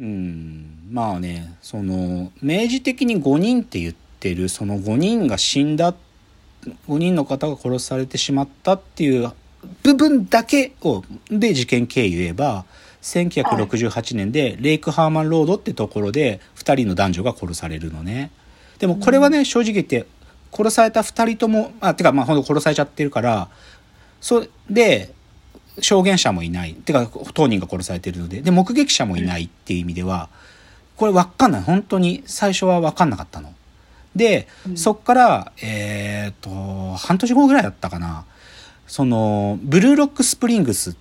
うん。まあねその明示的に5人って言ってるその5人が死んだ5人の方が殺されてしまったっていう部分だけをで事件経緯言えば1968年でレイクハーマンロードってところで2人の男女が殺されるのね。でもこれはね正直言って殺された2人ともあてかまあほんと殺されちゃってるからそで証言者もいない。てか当人が殺されてるので。で目撃者もいないっていう意味ではこれ分かんない。本当に最初は分かんなかったの。で、うん。そっからえっ、と半年後ぐらいだったかな。そのブルーロックスプリングスっ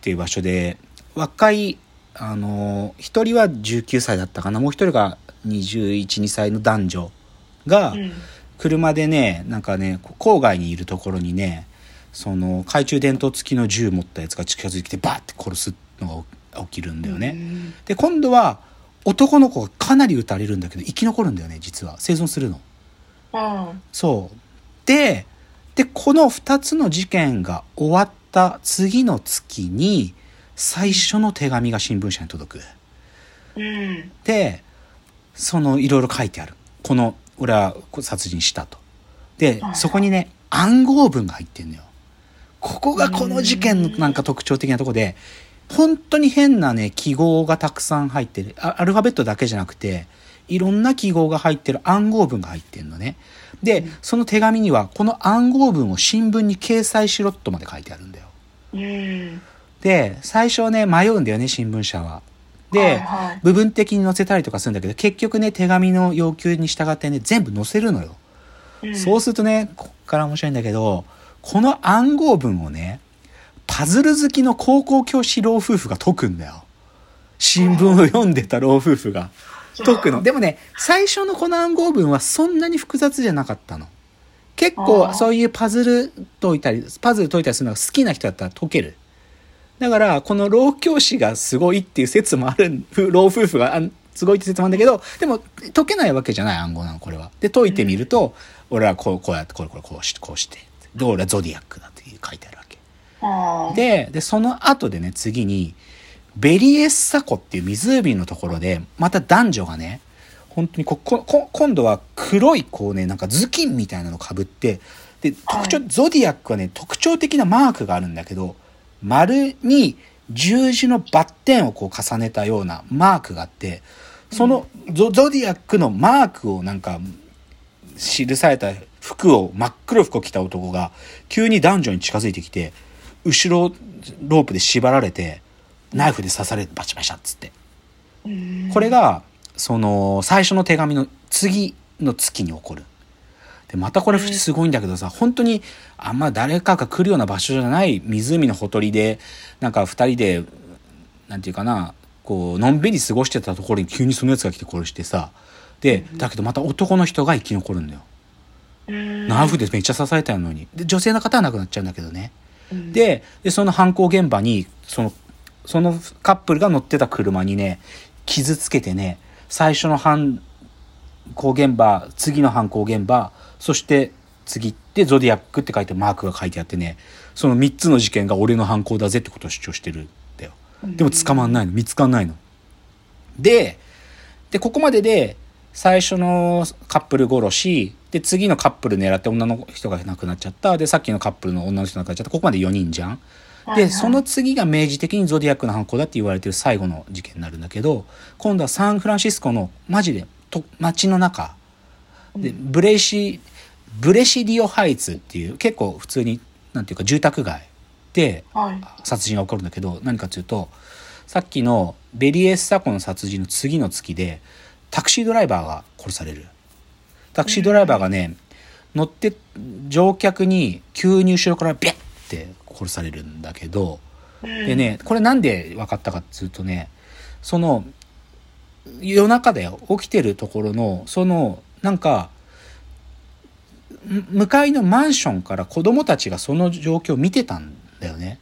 ていう場所で若いあの一人は19歳だったかな。もう一人が212歳の男女がうん。車でねなんかね郊外にいるところにねその懐中電灯付きの銃持ったやつが近づいてきてバーって殺すのが起きるんだよね。うんで今度は男の子がかなり撃たれるんだけど生き残るんだよね実は生存するの。うんそう。で、で、この2つの事件が終わった次の月に、最初の手紙が新聞社に届く。うんで、その、いろいろ書いてある。この、俺は殺人したと。では、いそこにね、暗号文が入ってんのよ。ここがこの事件のなんか特徴的なとこで、本当に変なね、記号がたくさん入ってる。あアルファベットだけじゃなくて、いろんな記号が入ってる暗号文が入ってんのね。で、その手紙には、この暗号文を新聞に掲載しろとまで書いてあるんだよ。うんで、最初はね、迷うんだよね、新聞社は。で、部分的に載せたりとかするんだけど、結局ね、手紙の要求に従ってね、全部載せるのよ。うんそうするとね、こっから面白いんだけど、この暗号文をね、パズル好きの高校教師老夫婦が解くんだよ。新聞を読んでた老夫婦が解くの。でもね、最初のこの暗号文はそんなに複雑じゃなかったの。結構そういうパズル解いたり、パズル解いたりするのが好きな人だったら解ける。だから、この老教師がすごいっていう説もある、老夫婦があすごいって説もあるんだけど、でも解けないわけじゃない暗号なの、これは。で、解いてみると、俺はこう、こうやって、これこれこうして、こうして。で、俺はゾディアックだって書いてあるわけ。で、で、その後でね、次に、ベリエッサ湖っていう湖のところで、また男女がね、本当にこ、こ、こ今度は黒い、こうね、なんか頭巾みたいなのを被って、で、特徴、はゾディアックはね、特徴的なマークがあるんだけど、丸に十字のバッテンをこう重ねたようなマークがあって、そのゾゾディアックのマークをなんか、記された服を、真っ黒い服を着た男が、急に男女に近づいてきて、後ろロープで縛られて、ナイフで刺されてバチバチっつって。うんこれが、その、最初の手紙の次の月に起こる。で、またこれすごいんだけどさ、本当に、あんま誰かが来るような場所じゃない湖のほとりで、なんか二人で、なんていうかな、こう、のんびり過ごしてたところに急にそのやつが来て殺してさ、で、だけどまた男の人が生き残るんだよ。うんナイフでめっちゃ刺されたのに。で、女性の方は亡くなっちゃうんだけどね。うんで、で、その犯行現場に、その、そのカップルが乗ってた車にね、傷つけてね、最初の犯行現場、次の犯行現場、そして次ってゾディアックって書いてマークが書いてあってね、その3つの事件が俺の犯行だぜってことを主張してるんだよ。でも捕まんないの、見つかんないの。で、で、ここまでで、最初のカップル殺し、で、次のカップル狙って女の人が亡くなっちゃった。で、さっきのカップルの女の人が亡くなっちゃった。ここまで4人じゃん。で、その次が明示的にゾディアックの犯行だって言われてる最後の事件になるんだけど、今度はサンフランシスコのマジでと街の中で、ブレシ、ブレシディオハイツっていう結構普通に、なんていうか住宅街ではい殺人が起こるんだけど、何かというと、さっきのベリエッサ湖の殺人の次の月で、タクシードライバーが殺される。タクシードライバーがね、乗って、乗客に急に後ろからビャッって殺されるんだけど、でね、これなんで分かったかっつうとね、その、夜中だよ、起きてるところの、その、なんか、む向かいのマンションから子供たちがその状況を見てたんだよね。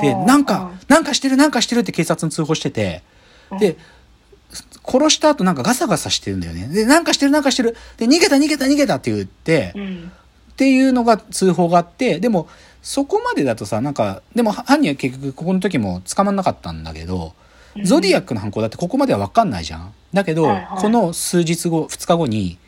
で、なんか、なんかしてる、なんかしてるって警察に通報してて、で、殺した後なんかガサガサしてるんだよね。で、なんかしてる、なんかしてる。で、逃げた、逃げた、逃げたって言って、うんっていうのが通報があって、でも、そこまでだとさ、なんか、でも犯人は結局ここの時も捕まんなかったんだけど、ゾディアックの犯行だってここまでは分かんないじゃん。だけど、はいはいこの数日後、2日後に、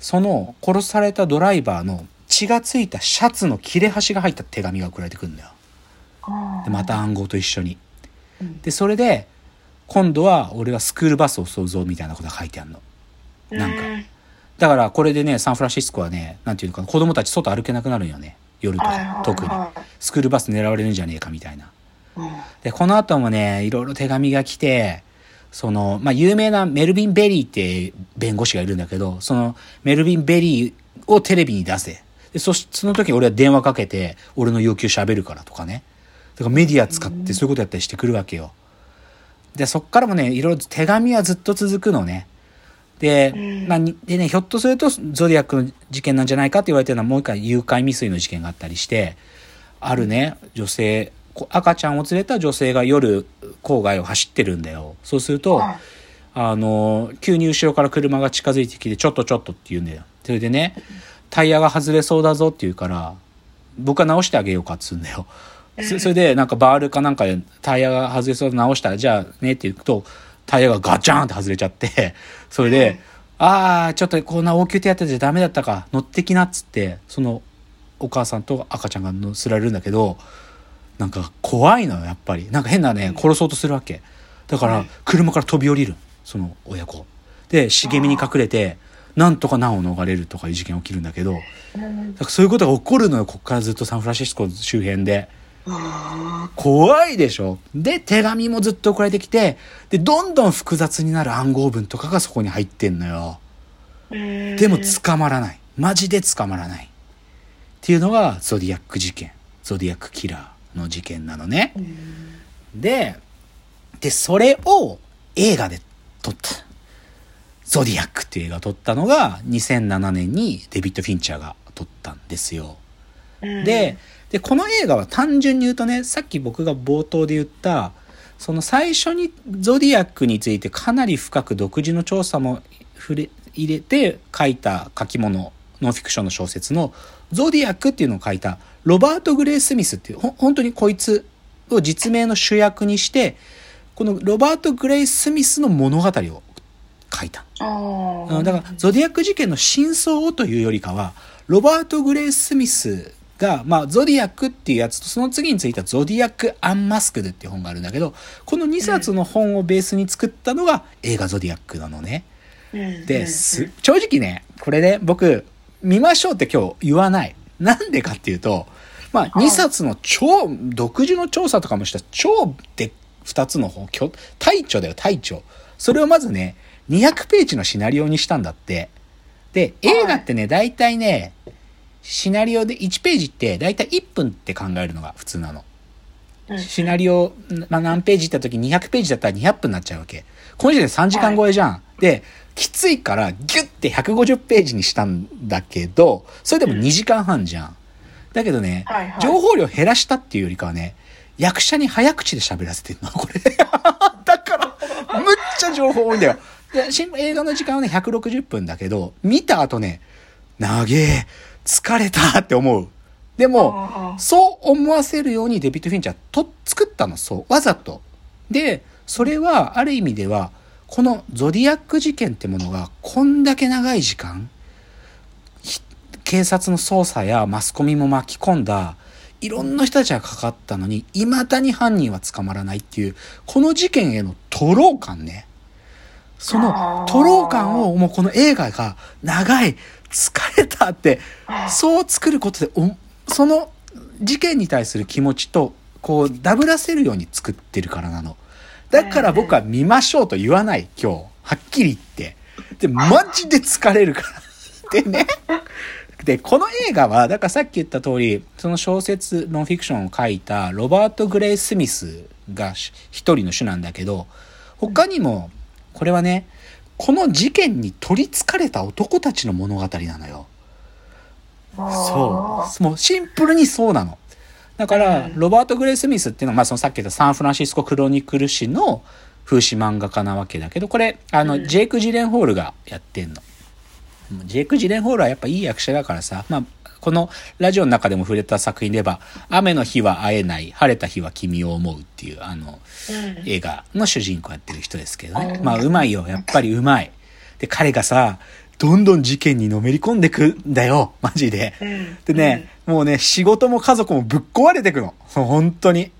その殺されたドライバーの血がついたシャツの切れ端が入った手紙が送られてくるんだよ。あで、また暗号と一緒に。うんで、それで、今度は俺はスクールバスを襲うぞみたいなことが書いてあるの。なんかうんだからこれでね、サンフランシスコはね、なんていうのかな、子供たち外歩けなくなるんよね。夜とか特に。スクールバス狙われるんじゃねえかみたいな。うんで、この後もね、いろいろ手紙が来て、その、まあ、有名なメルビン・ベリーって弁護士がいるんだけど、そのメルビン・ベリーをテレビに出せ。で、そし、その時俺は電話かけて、俺の要求喋るからとかね。だからメディア使ってそういうことやったりしてくるわけよ。で、そっからもね、いろいろ手紙はずっと続くのね。で、うんまあ、にでね、ひょっとするとゾディアックの事件なんじゃないかって言われてるのはもう一回誘拐未遂の事件があったりして、あるね、女性、こ赤ちゃんを連れた女性が夜郊外を走ってるんだよ。そうすると、はいあの、急に後ろから車が近づいてきて、ちょっとちょっとって言うんだよ。それでね、タイヤが外れそうだぞって言うから、僕は直してあげようかっつうんだよ。そそれで、なんかバールかなんかでタイヤが外れそうで直したら、じゃあねって言うと、タイヤがガチャンって外れちゃって、それで、ああ、ちょっとこんな応急手当てじゃダメだったか、乗ってきなっつって、そのお母さんと赤ちゃんが乗せられるんだけど、なんか怖いのよ、やっぱり。なんか変なね、殺そうとするわけ。だからはい、車から飛び降りる。その親子。で、茂みに隠れて、なんとか難を逃れるとかいう事件起きるんだけど、だうんからそういうことが起こるのよ、こっからずっとサンフランシスコ周辺で。あ怖いでしょで、手紙もずっと送られてきて、で、どんどん複雑になる暗号文とかがそこに入ってんのよ。ーでも捕まらない。マジで捕まらない。っていうのがゾディアック事件。ゾディアックキラーの事件なのね。うんで、で、それを映画で撮った。ゾディアックっていう映画を撮ったのが2007年にデビッド・フィンチャーが撮ったんですよ。うんで、で、この映画は単純に言うとね、さっき僕が冒頭で言った、その最初にゾディアックについてかなり深く独自の調査も触れ入れて書いた書き物、ノンフィクションの小説のゾディアックっていうのを書いたロバート・グレイ・スミスっていう、ほ本当にこいつを実名の主役にして、このロバート・グレイ・スミスの物語を書いた。だから、ゾディアック事件の真相をというよりかは、ロバート・グレイ・スミスが、まあ、ゾディアックっていうやつと、その次についたゾディアック・アンマスクドっていう本があるんだけど、この2冊の本をベースに作ったのが映画ゾディアックなのね。うんで、す、正直ね、これね、僕、見ましょうって今日言わない。なんでかっていうと、まあ、はい2冊の超、独自の調査とかもした超で、2つの本、大著だよ、大著。それをまずね、200ページのシナリオにしたんだって。で、映画ってね、大体ね、シナリオで1ページって大体1分って考えるのが普通なの。うんシナリオ、まあ、何ページって時200ページだったら200分になっちゃうわけ。この時点で3時間超えじゃん。で、きついからギュッて150ページにしたんだけど、それでも2時間半じゃん。だけどね、はいはい情報量減らしたっていうよりかはね、役者に早口で喋らせてるの、これ。だから、むっちゃ情報多いんだよ。映画の時間はね、160分だけど、見た後ね、長え、疲れたって思う。でも、そう思わせるようにデビッド・フィンチャーと作ったの、そう。わざと。で、それは、ある意味では、このゾディアック事件ってものが、こんだけ長い時間、ひ警察の捜査やマスコミも巻き込んだ、いろんな人たちがかかったのに、未だに犯人は捕まらないっていう、この事件への徒労感ね。その徒労感をもうこの映画が長い、疲れたって、そう作ることでお、その事件に対する気持ちと、こう、ダブらせるように作ってるからなの。だから僕は見ましょうと言わない、今日。はっきり言って。で、マジで疲れるから。でね。で、この映画は、だからさっき言った通り、その小説、ノンフィクションを書いたロバート・グレイ・スミスがし一人の種なんだけど、他にも、これはね、この事件に取り憑かれた男たちの物語なのよ。そう。もうシンプルにそうなの。だから、ロバート・グレイ・スミスっていうのは、まあ、そのさっき言ったサンフランシスコ・クロニクル誌の風刺漫画家なわけだけど、これ、あの、うんジェイク・ジレンホールがやってんの。ジェイク・ジレンホールはやっぱいい役者だからさ、まあ、このラジオの中でも触れた作品で言えば、雨の日は会えない、晴れた日は君を思うっていう、あの、うん。映画の主人公やってる人ですけどね。うんまあ、うまいよ。やっぱりうまい。で、彼がさ、どんどん事件にのめり込んでくんだよ。マジで。うんでね、もうね、仕事も家族もぶっ壊れてくの。本当に。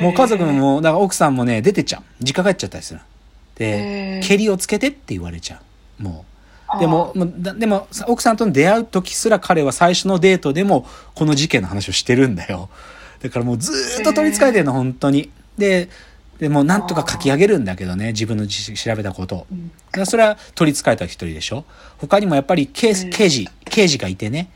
もう家族もだから奥さんもね、出てっちゃう。実家帰っちゃったりする。で、蹴りをつけてって言われちゃう。もう。でもでも、さ奥さんと出会う時すら彼は最初のデートでも、この事件の話をしてるんだよ。だからもうずーっと取り憑かれてるの、本当に。で、でもうなんとか書き上げるんだけどね、自分のじ調べたことを。それは取り憑かれた一人でしょ他にもやっぱり刑事、刑事がいてね、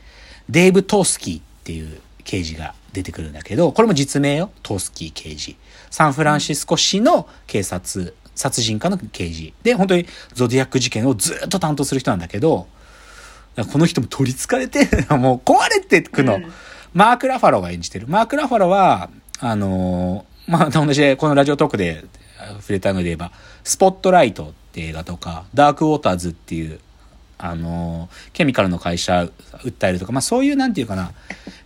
デーブ・トースキーっていう刑事が出てくるんだけど、これも実名よ、トースキー刑事。サンフランシスコ市の警察、殺人課の刑事。で、本当にゾディアック事件をずっと担当する人なんだけど、この人も取り憑かれて、もう壊れてくの。うんマーク・ラファロが演じてる。マーク・ラファロは、あのーまあ、同じで、このラジオトークであ触れたので言えば、スポットライトって映画とか、ダーク・ウォーターズっていう、あのーケミカルの会社訴えるとか、まあそういうなんていうかな、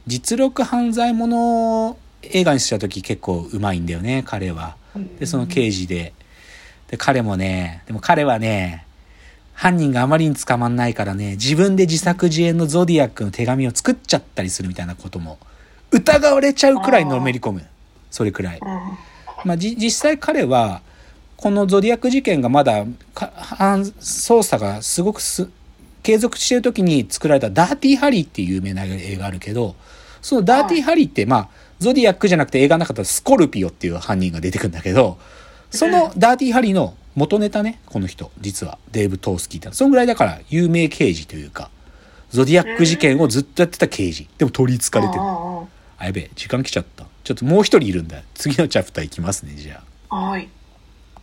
実力犯罪ものを映画にした時結構うまいんだよね、彼は。で、その刑事で。で、彼もね、でも彼はね、犯人があまりに捕まんないからね、自分で自作自演のゾディアックの手紙を作っちゃったりするみたいなことも、疑われちゃうくらいのめり込む。それくらい。うんまあ、じ実際彼は、このゾディアック事件がまだ、捜査がすごくす継続している時に作られたダーティーハリーっていう有名な映画あるけど、そのダーティーハリーって、まあ、ゾディアックじゃなくて映画の中だとスコルピオっていう犯人が出てくるんだけど、そのダーティーハリーの元ネタね、この人、実は、デーブ・トースキーって。そんぐらいだから有名刑事というか、ゾディアック事件をずっとやってた刑事。でも取り憑かれてる。ああ、やべえ、時間来ちゃった。ちょっともう一人いるんだ。次のチャプター行きますね、じゃあ。あはい。